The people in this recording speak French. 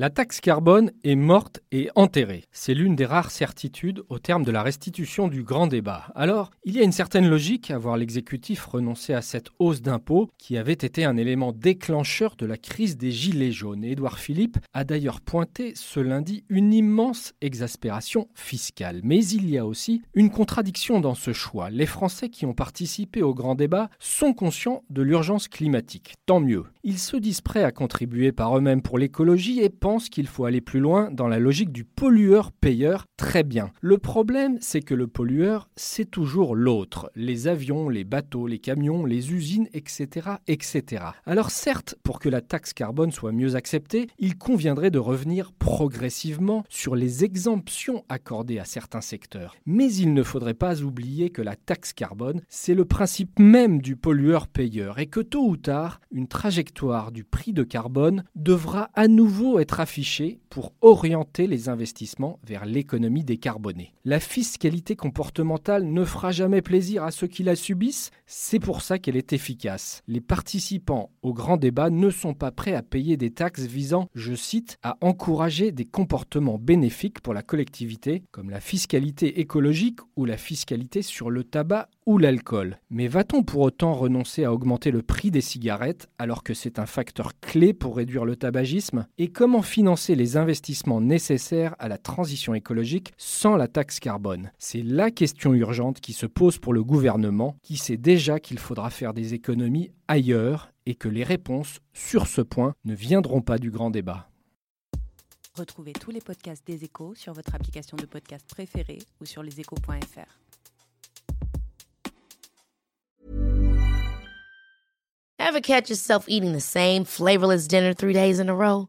La taxe carbone est morte et enterrée. C'est l'une des rares certitudes au terme de la restitution du grand débat. Alors, il y a une certaine logique à voir l'exécutif renoncer à cette hausse d'impôts qui avait été un élément déclencheur de la crise des Gilets jaunes. Édouard Philippe a d'ailleurs pointé ce lundi une immense exaspération fiscale. Mais il y a aussi une contradiction dans ce choix. Les Français qui ont participé au grand débat sont conscients de l'urgence climatique. Tant mieux. Ils se disent prêts à contribuer par eux-mêmes pour l'écologie et qu'il faut aller plus loin dans la logique du pollueur-payeur, très bien. Le problème, c'est que le pollueur, c'est toujours l'autre. Les avions, les bateaux, les camions, les usines, etc., etc. Alors certes, pour que la taxe carbone soit mieux acceptée, il conviendrait de revenir progressivement sur les exemptions accordées à certains secteurs. Mais il ne faudrait pas oublier que la taxe carbone, c'est le principe même du pollueur-payeur et que tôt ou tard, une trajectoire du prix de carbone devra à nouveau être affiché pour orienter les investissements vers l'économie décarbonée. La fiscalité comportementale ne fera jamais plaisir à ceux qui la subissent, c'est pour ça qu'elle est efficace. Les participants au grand débat ne sont pas prêts à payer des taxes visant, je cite, à encourager des comportements bénéfiques pour la collectivité, comme la fiscalité écologique ou la fiscalité sur le tabac ou l'alcool. Mais va-t-on pour autant renoncer à augmenter le prix des cigarettes alors que c'est un facteur clé pour réduire le tabagisme? Et comment financer les investissements nécessaires à la transition écologique sans la taxe carbone C'est la question urgente qui se pose pour le gouvernement, qui sait déjà qu'il faudra faire des économies ailleurs et que les réponses sur ce point ne viendront pas du grand débat. Retrouvez tous les podcasts des échos sur votre application de podcast préférée ou sur leséchos.fr. Ever catch yourself eating the same flavorless dinner three days in a row?